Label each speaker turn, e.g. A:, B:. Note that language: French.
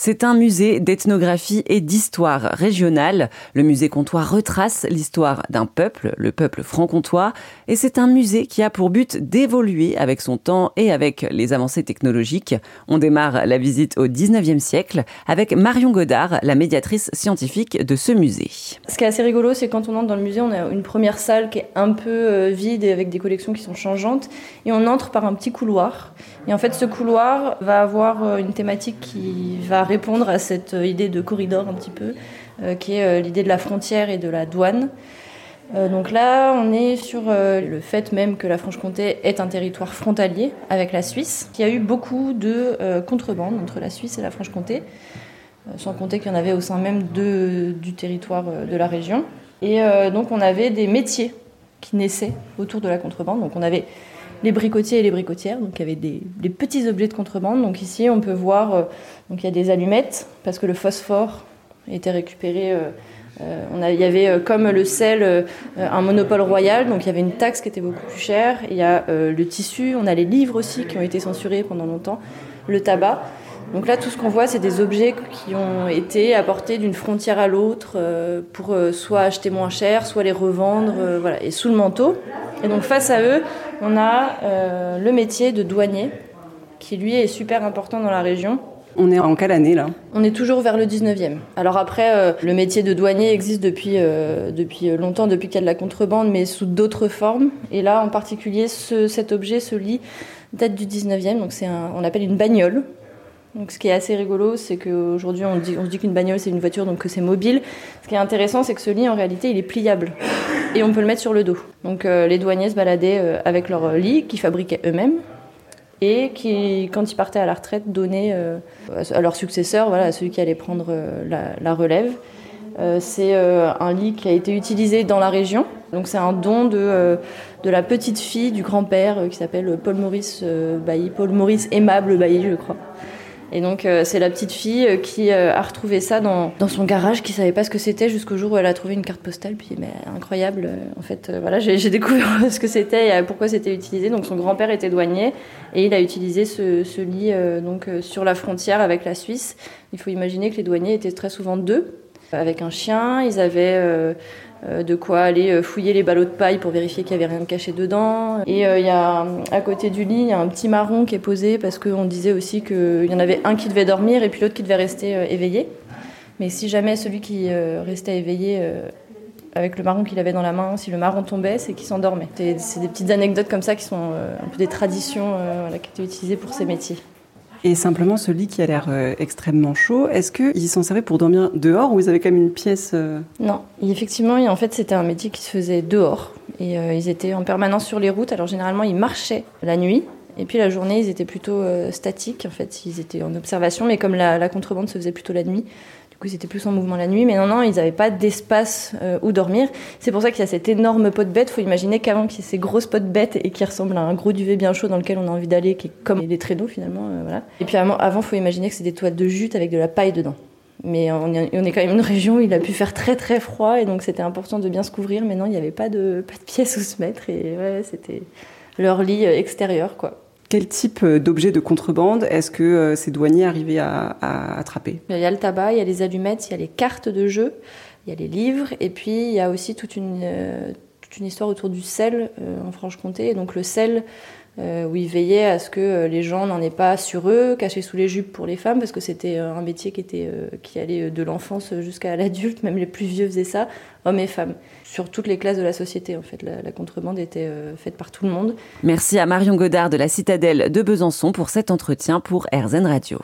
A: C'est un musée d'ethnographie et d'histoire régionale. Le musée comtois retrace l'histoire d'un peuple, le peuple franc-comtois, et c'est un musée qui a pour but d'évoluer avec son temps et avec les avancées technologiques. On démarre la visite au 19e siècle avec Marion Godard, la médiatrice scientifique de ce musée.
B: Ce qui est assez rigolo, c'est quand on entre dans le musée, on a une première salle qui est un peu euh, vide et avec des collections qui sont changeantes, et on entre par un petit couloir. Et en fait, ce couloir va avoir euh, une thématique qui va répondre à cette euh, idée de corridor un petit peu, euh, qui est euh, l'idée de la frontière et de la douane. donc là, on est sur le fait même que la Franche-Comté est un territoire frontalier avec la Suisse. Il y a eu beaucoup de contrebande entre la Suisse et la Franche-Comté, sans compter qu'il y en avait au sein même de, du territoire de la région. Et donc on avait des métiers qui naissaient autour de la contrebande. Donc on avait les bricotiers et les bricotières. Donc il y avait des, des petits objets de contrebande. Donc ici on peut voir, euh, il y a des allumettes parce que le phosphore était récupéré. Euh, euh, il y avait comme le sel un monopole royal, donc il y avait une taxe qui était beaucoup plus chère. Il y a le tissu, on a les livres aussi qui ont été censurés pendant longtemps, le tabac. Donc là, tout ce qu'on voit, c'est des objets qui ont été apportés d'une frontière à l'autre euh, pour euh, soit acheter moins cher, soit les revendre, euh, voilà, et sous le manteau. Et donc face à eux, on a le métier de douanier, qui lui est super important dans la région.
C: On est en quelle année là?
B: On est toujours vers le 19e. Alors après, le métier de douanier existe depuis, depuis longtemps, depuis qu'il y a de la contrebande, mais sous d'autres formes. Et là, en particulier, ce, cet objet, ce lit, date du 19e, donc c'est un, on appelle une bagnole. Donc, ce qui est assez rigolo, c'est qu'aujourd'hui, on, se dit qu'une bagnole, c'est une voiture, donc que c'est mobile. Ce qui est intéressant, c'est que ce lit, en réalité, il est pliable. Et on peut le mettre sur le dos. Donc, euh, les douaniers se baladaient euh, avec leur lit, qu'ils fabriquaient eux-mêmes. Et qui, quand ils partaient à la retraite, donnaient euh, à leur successeur, voilà, à celui qui allait prendre euh, la, relève. Euh, c'est euh, un lit qui a été utilisé dans la région. Donc, c'est un don de, de la petite fille du grand-père qui s'appelle Paul Maurice Bailly, Paul Maurice Aimable Bailly, je crois. Et donc euh, c'est la petite fille euh, qui euh, a retrouvé ça dans, dans son garage, qui savait pas ce que c'était jusqu'au jour où elle a trouvé une carte postale. Puis mais incroyable, en fait, voilà, j'ai découvert ce que c'était et pourquoi c'était utilisé. Donc son grand-père était douanier et il a utilisé ce, ce lit donc sur la frontière avec la Suisse. Il faut imaginer que les douaniers étaient très souvent deux, avec un chien. Ils avaient euh, de quoi aller euh, fouiller les ballots de paille pour vérifier qu'il n'y avait rien de caché dedans. Et il euh, y a à côté du lit, il y a un petit marron qui est posé parce qu'on disait aussi qu'il y en avait un qui devait dormir et puis l'autre qui devait rester éveillé. Mais si jamais celui qui restait éveillé avec le marron qu'il avait dans la main, si le marron tombait, c'est qu'il s'endormait. C'est des petites anecdotes comme ça qui sont un peu des traditions qui étaient utilisées pour ces métiers.
C: Et simplement ce lit qui a l'air euh, extrêmement chaud, est-ce qu'ils s'en servaient pour dormir dehors ou ils avaient quand même une pièce euh...
B: Non, effectivement, en fait c'était un métier qui se faisait dehors. Et euh, ils étaient en permanence sur les routes, alors généralement ils marchaient la nuit. Et puis la journée, ils étaient plutôt statiques, en fait, ils étaient en observation, mais comme la, contrebande se faisait plutôt la nuit, coup, ils étaient plus en mouvement la nuit. Mais non, non, ils n'avaient pas d'espace euh, où dormir. C'est pour ça qu'il y a cet énorme pot de bête. Faut imaginer qu'avant qu'il y ait ces grosses pots de bête et qui ressemblent à un gros duvet bien chaud dans lequel on a envie d'aller, qui est comme des traîneaux finalement. Euh, voilà. Et puis avant, il faut imaginer que c'est des toiles de jute avec de la paille dedans. Mais on est, on est quand même une région où il a pu faire très très froid et donc c'était important de bien se couvrir. Mais non, il n'y avait pas de, pas de pièce où se mettre et ouais, c'était leur lit euh, extérieur quoi.
C: Quel type euh, d'objet de contrebande est-ce que euh, ces douaniers arrivaient à, à, attraper?
B: Il y a le tabac, il y a les allumettes, il y a les cartes de jeu, il y a les livres, et puis il y a aussi toute une, euh, toute une histoire autour du sel euh, en Franche-Comté. Et donc le sel, euh, où ils veillaient à ce que les gens n'en aient pas sur eux, cachés sous les jupes pour les femmes, parce que c'était un métier qui, était, qui allait de l'enfance jusqu'à l'adulte, même les plus vieux faisaient ça, hommes et femmes sur toutes les classes de la société. En fait, la, la contrebande était euh, faite par tout le monde.
A: Merci à Marion Godard de la Citadelle de Besançon pour cet entretien pour RZN Radio.